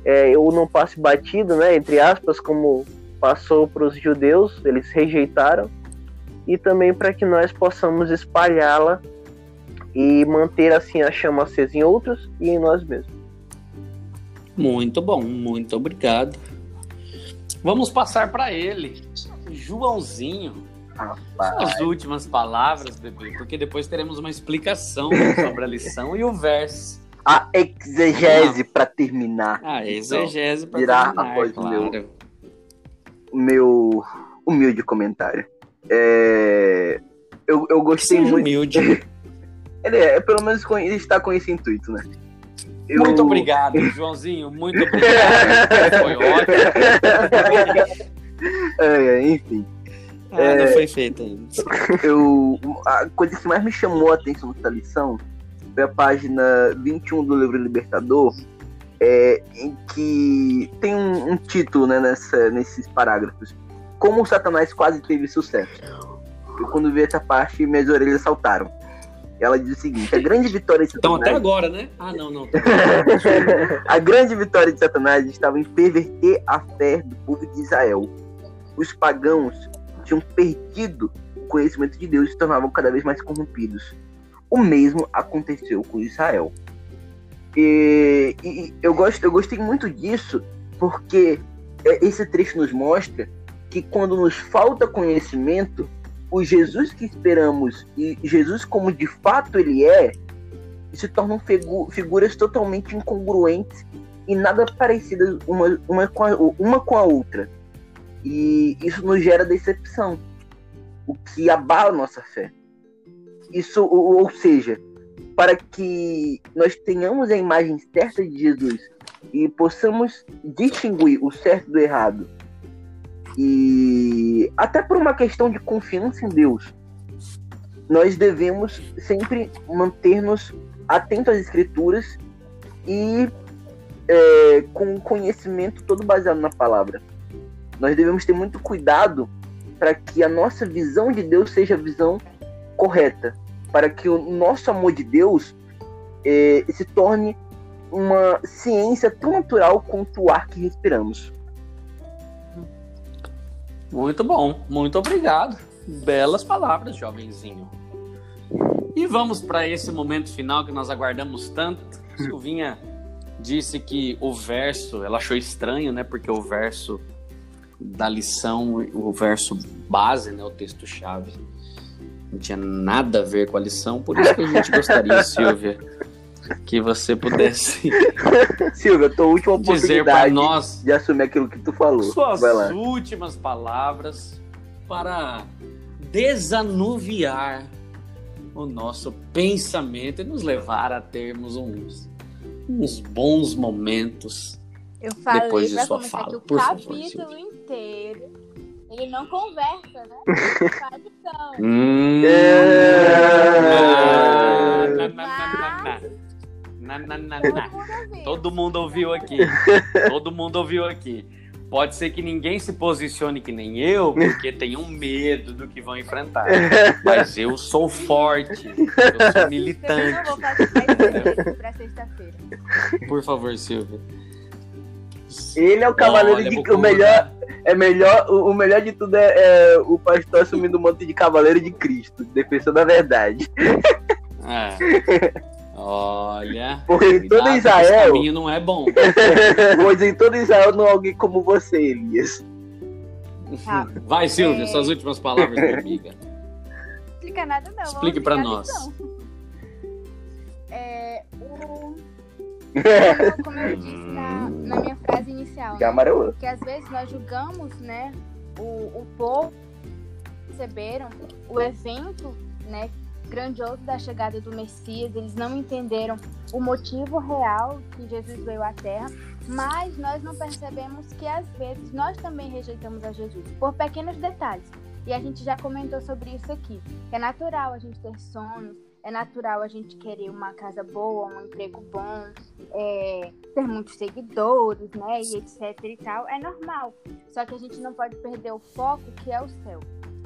é, ou não passe batido, né, entre aspas, como passou para os judeus, eles rejeitaram, e também para que nós possamos espalhá-la e manter assim a chama acesa em outros e em nós mesmos. Muito bom, muito obrigado. Vamos passar para ele, Joãozinho. Rapaz. As últimas palavras, bebê, porque depois teremos uma explicação sobre a lição e o verso. A exegese ah. para terminar. A exegese para terminar, após claro. meu, meu humilde comentário. É, eu, eu gostei Seja muito. humilde. ele é, pelo menos ele está com esse intuito, né? Eu... Muito obrigado, Joãozinho. Muito obrigado. Foi ótimo. É, enfim. Ah, é, não foi feita ainda. Eu, a coisa que mais me chamou a atenção nessa lição foi a página 21 do livro Libertador, é, em que tem um, um título né, nessa, nesses parágrafos. Como o Satanás quase teve sucesso. Eu, quando vi essa parte, minhas orelhas saltaram. Ela diz o seguinte: a grande vitória de Satanás. Então, até agora, né? Ah, não, não. A grande vitória de Satanás estava em perverter a fé do povo de Israel. Os pagãos tinham perdido o conhecimento de Deus e se tornavam cada vez mais corrompidos. O mesmo aconteceu com Israel. E, e eu, gosto, eu gostei muito disso porque é, esse trecho nos mostra que quando nos falta conhecimento, o Jesus que esperamos e Jesus como de fato ele é, se tornam figu figuras totalmente incongruentes e nada parecidas uma, uma, com a, uma com a outra. E isso nos gera decepção, o que abala nossa fé. Isso, ou, ou seja, para que nós tenhamos a imagem certa de Jesus e possamos distinguir o certo do errado, e até por uma questão de confiança em Deus, nós devemos sempre manter-nos atentos às Escrituras e é, com conhecimento todo baseado na palavra. Nós devemos ter muito cuidado para que a nossa visão de Deus seja a visão correta, para que o nosso amor de Deus é, se torne uma ciência tão natural quanto o ar que respiramos. Muito bom, muito obrigado. Belas palavras, jovenzinho. E vamos para esse momento final que nós aguardamos tanto. Silvinha disse que o verso, ela achou estranho, né? Porque o verso da lição, o verso base, né? O texto-chave, não tinha nada a ver com a lição. Por isso que a gente gostaria, Silvia, que você pudesse. Silvia, tua última oportunidade nós de assumir aquilo que tu falou. Suas últimas palavras para desanuviar o nosso pensamento e nos levar a termos uns, uns bons momentos Eu falei depois de sua fala. Que o Por capítulo favor, inteiro ele não conversa, né? Faz hum, Na, na, na, na. Todo mundo ouviu aqui. Todo mundo ouviu aqui. Pode ser que ninguém se posicione que nem eu, porque tem um medo do que vão enfrentar. Mas eu sou forte. Eu sou militante. Por favor, Silvia. Ele é o cavaleiro Olha, de o melhor. É melhor, o, o melhor de tudo é, é, o pastor assumindo o manto de cavaleiro de Cristo, defensor da verdade. É. Olha. Porque em todo Israel. Esse caminho não é bom. pois em todo Israel não há alguém como você, Elias. Tá. Vai, Silvia, é... suas últimas palavras, minha amiga. Não explica nada, não. Explique para nós. É, o... Como eu disse na, na minha frase inicial, né? que às vezes nós julgamos né, o, o povo receberam o evento né, grandioso da chegada do Messias, eles não entenderam o motivo real que Jesus veio à Terra, mas nós não percebemos que às vezes nós também rejeitamos a Jesus por pequenos detalhes. E a gente já comentou sobre isso aqui. É natural a gente ter sonhos, é natural a gente querer uma casa boa, um emprego bom, é, ter muitos seguidores, né, e etc e tal. É normal. Só que a gente não pode perder o foco que é o céu.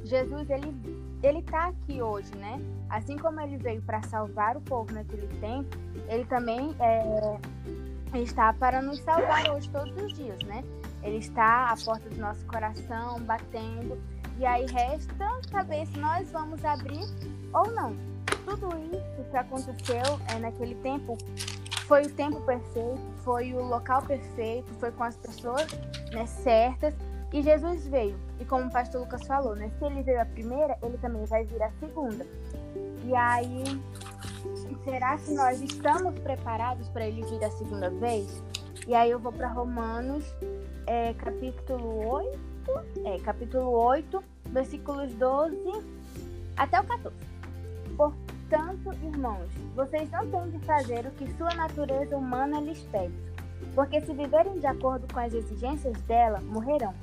Jesus, ele ele está aqui hoje, né? Assim como ele veio para salvar o povo naquele tempo, ele também é, está para nos salvar hoje todos os dias, né? Ele está à porta do nosso coração, batendo, e aí resta saber se nós vamos abrir ou não. Tudo isso que aconteceu é, naquele tempo foi o tempo perfeito, foi o local perfeito, foi com as pessoas né, certas e Jesus veio. E como o pastor Lucas falou, né? Se ele veio a primeira, ele também vai vir a segunda. E aí, será que nós estamos preparados para ele vir a segunda vez? E aí eu vou para Romanos, é, capítulo 8, é, capítulo 8, versículos 12 até o 14. Portanto, irmãos, vocês não têm de fazer o que sua natureza humana lhes pede porque se viverem de acordo com as exigências dela, morrerão.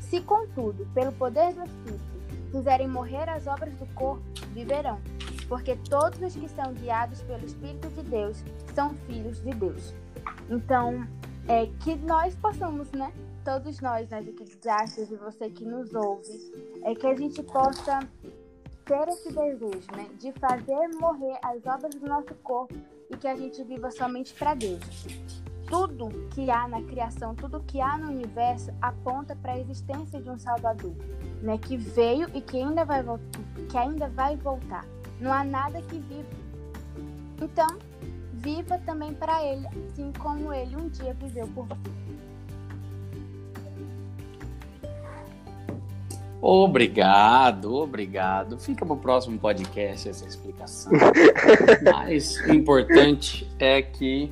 Se, contudo, pelo poder do Espírito, fizerem morrer as obras do corpo, viverão. Porque todos os que são guiados pelo Espírito de Deus são filhos de Deus. Então, é que nós possamos, né? Todos nós, nas equipes e você que nos ouve, é que a gente possa ter esse desejo, né? De fazer morrer as obras do nosso corpo e que a gente viva somente para Deus. Tudo que há na criação, tudo que há no universo aponta para a existência de um Salvador, né? Que veio e que ainda vai voltar, que ainda vai voltar. Não há nada que viva. Então, viva também para ele, assim como ele um dia viveu por você. Obrigado, obrigado. Fica para o próximo podcast essa explicação. Mas o importante é que,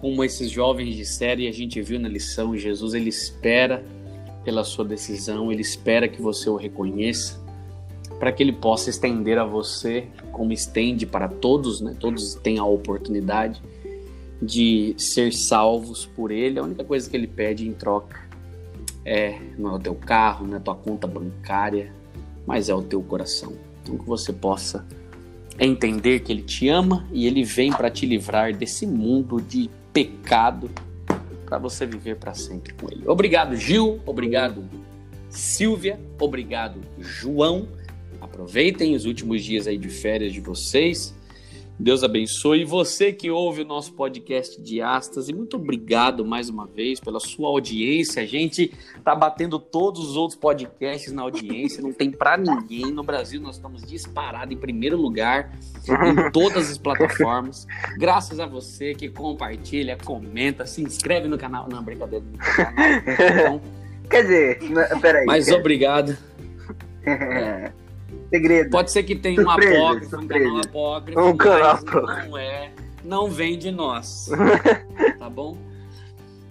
como esses jovens disseram e a gente viu na lição, Jesus ele espera pela sua decisão, ele espera que você o reconheça, para que ele possa estender a você, como estende para todos, né? Todos têm a oportunidade de ser salvos por ele. A única coisa que ele pede em troca é, não é o teu carro, não é a tua conta bancária, mas é o teu coração. Então que você possa entender que ele te ama e ele vem para te livrar desse mundo de pecado para você viver para sempre com ele. Obrigado, Gil, obrigado, Silvia, obrigado, João. Aproveitem os últimos dias aí de férias de vocês. Deus abençoe você que ouve o nosso podcast de Astas e muito obrigado mais uma vez pela sua audiência. A gente tá batendo todos os outros podcasts na audiência, não tem para ninguém no Brasil. Nós estamos disparados em primeiro lugar em todas as plataformas. Graças a você que compartilha, comenta, se inscreve no canal. Não, brincadeira, no canal. Então, Quer dizer, peraí. mas obrigado. É. Segredo. Pode ser que tenha um apócrifo, um surpresa. canal apócrifo, Um canal mas não é, não vem de nós, tá bom?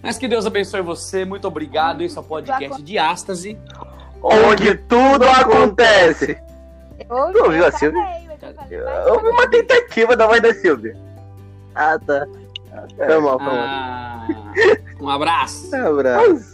Mas que Deus abençoe você, muito obrigado. Esse é o podcast de Ástase. Onde tudo acontece. Eu, Tu ouviu a Silvia? Houve uma tentativa da voz da Silvia. Ah, tá. Foi mal, foi mal. Ah, um abraço. Um abraço.